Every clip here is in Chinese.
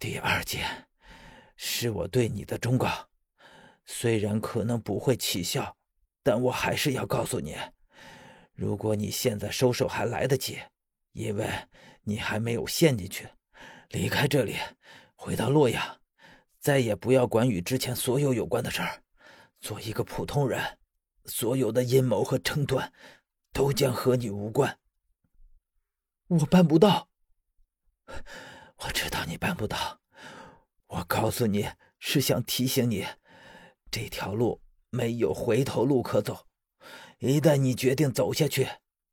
第二件，是我对你的忠告，虽然可能不会起效，但我还是要告诉你，如果你现在收手还来得及，因为你还没有陷进去，离开这里，回到洛阳，再也不要管与之前所有有关的事儿，做一个普通人，所有的阴谋和争端，都将和你无关。我办不到。我知道你办不到，我告诉你是想提醒你，这条路没有回头路可走，一旦你决定走下去，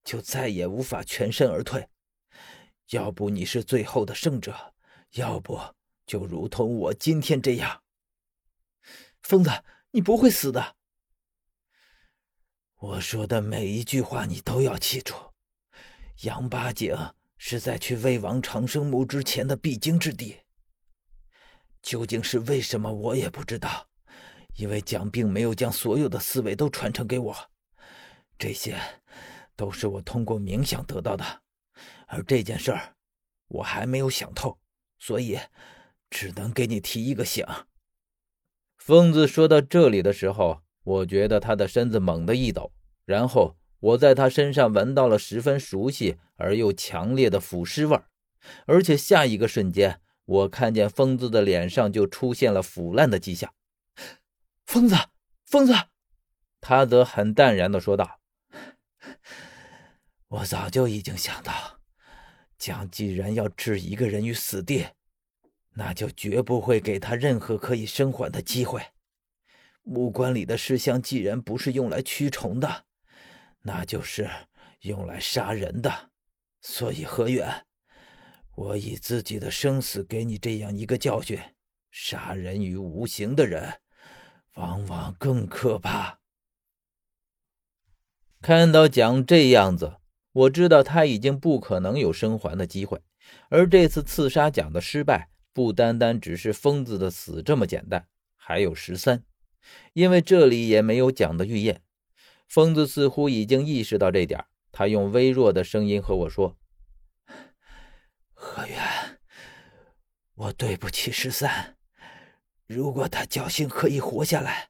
就再也无法全身而退。要不你是最后的胜者，要不就如同我今天这样。疯子，你不会死的。我说的每一句话你都要记住，杨八景。是在去魏王长生墓之前的必经之地。究竟是为什么，我也不知道，因为蒋并没有将所有的思维都传承给我，这些都是我通过冥想得到的，而这件事儿我还没有想透，所以只能给你提一个醒。疯子说到这里的时候，我觉得他的身子猛地一抖，然后。我在他身上闻到了十分熟悉而又强烈的腐尸味儿，而且下一个瞬间，我看见疯子的脸上就出现了腐烂的迹象。疯子，疯子，他则很淡然地说道：“我早就已经想到，蒋既然要置一个人于死地，那就绝不会给他任何可以生还的机会。木棺里的尸香既然不是用来驱虫的。”那就是用来杀人的，所以何远，我以自己的生死给你这样一个教训：杀人于无形的人，往往更可怕。看到蒋这样子，我知道他已经不可能有生还的机会。而这次刺杀蒋的失败，不单单只是疯子的死这么简单，还有十三，因为这里也没有蒋的预验。疯子似乎已经意识到这点，他用微弱的声音和我说：“何远，我对不起十三。如果他侥幸可以活下来，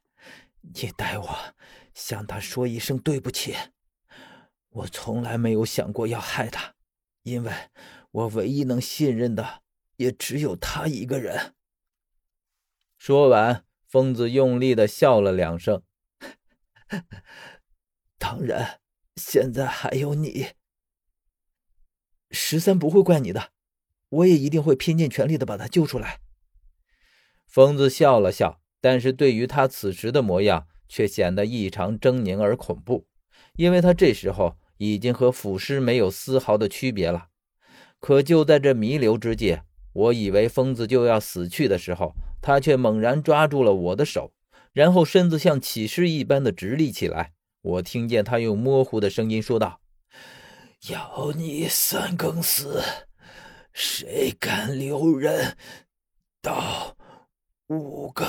你代我向他说一声对不起。我从来没有想过要害他，因为我唯一能信任的也只有他一个人。”说完，疯子用力的笑了两声。当然，现在还有你。十三不会怪你的，我也一定会拼尽全力的把他救出来。疯子笑了笑，但是对于他此时的模样，却显得异常狰狞而恐怖，因为他这时候已经和腐尸没有丝毫的区别了。可就在这弥留之际，我以为疯子就要死去的时候，他却猛然抓住了我的手，然后身子像起尸一般的直立起来。我听见他用模糊的声音说道：“要你三更死，谁敢留人到五更？”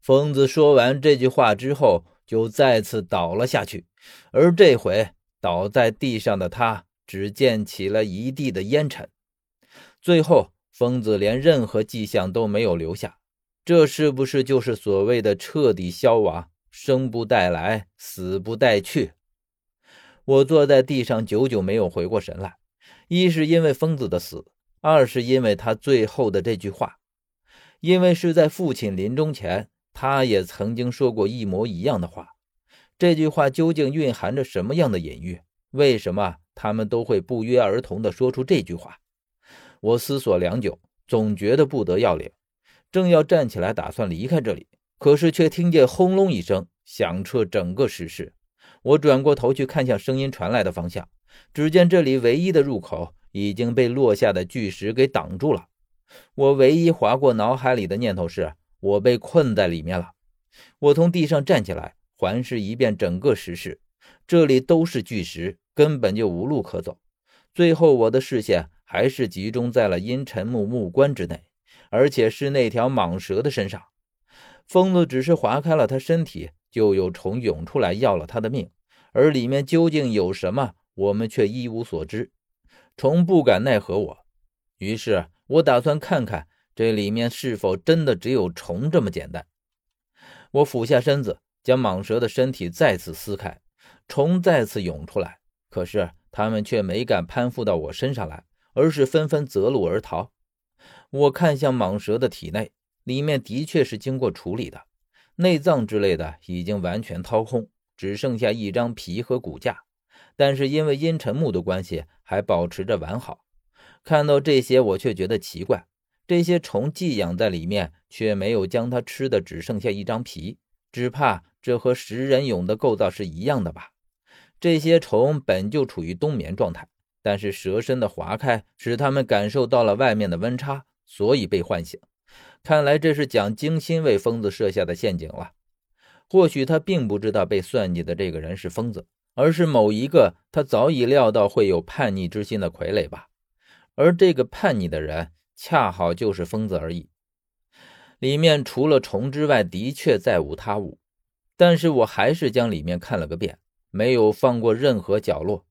疯子说完这句话之后，就再次倒了下去。而这回倒在地上的他，只溅起了一地的烟尘。最后，疯子连任何迹象都没有留下。这是不是就是所谓的彻底消亡？生不带来，死不带去。我坐在地上，久久没有回过神来。一是因为疯子的死，二是因为他最后的这句话。因为是在父亲临终前，他也曾经说过一模一样的话。这句话究竟蕴含着什么样的隐喻？为什么他们都会不约而同地说出这句话？我思索良久，总觉得不得要领，正要站起来打算离开这里。可是，却听见轰隆一声，响彻整个石室。我转过头去看向声音传来的方向，只见这里唯一的入口已经被落下的巨石给挡住了。我唯一划过脑海里的念头是：我被困在里面了。我从地上站起来，环视一遍整个石室，这里都是巨石，根本就无路可走。最后，我的视线还是集中在了阴沉木木棺之内，而且是那条蟒蛇的身上。疯子只是划开了他身体，就有虫涌出来要了他的命，而里面究竟有什么，我们却一无所知。虫不敢奈何我，于是我打算看看这里面是否真的只有虫这么简单。我俯下身子，将蟒蛇的身体再次撕开，虫再次涌出来，可是它们却没敢攀附到我身上来，而是纷纷择路而逃。我看向蟒蛇的体内，里面的确是经过处理的，内脏之类的已经完全掏空，只剩下一张皮和骨架，但是因为阴沉木的关系，还保持着完好。看到这些，我却觉得奇怪。这些虫寄养在里面，却没有将它吃的，只剩下一张皮，只怕这和食人蛹的构造是一样的吧？这些虫本就处于冬眠状态，但是蛇身的划开使它们感受到了外面的温差，所以被唤醒。看来这是蒋精心为疯子设下的陷阱了。或许他并不知道被算计的这个人是疯子，而是某一个他早已料到会有叛逆之心的傀儡吧？而这个叛逆的人。恰好就是疯子而已。里面除了虫之外，的确再无他物。但是我还是将里面看了个遍，没有放过任何角落。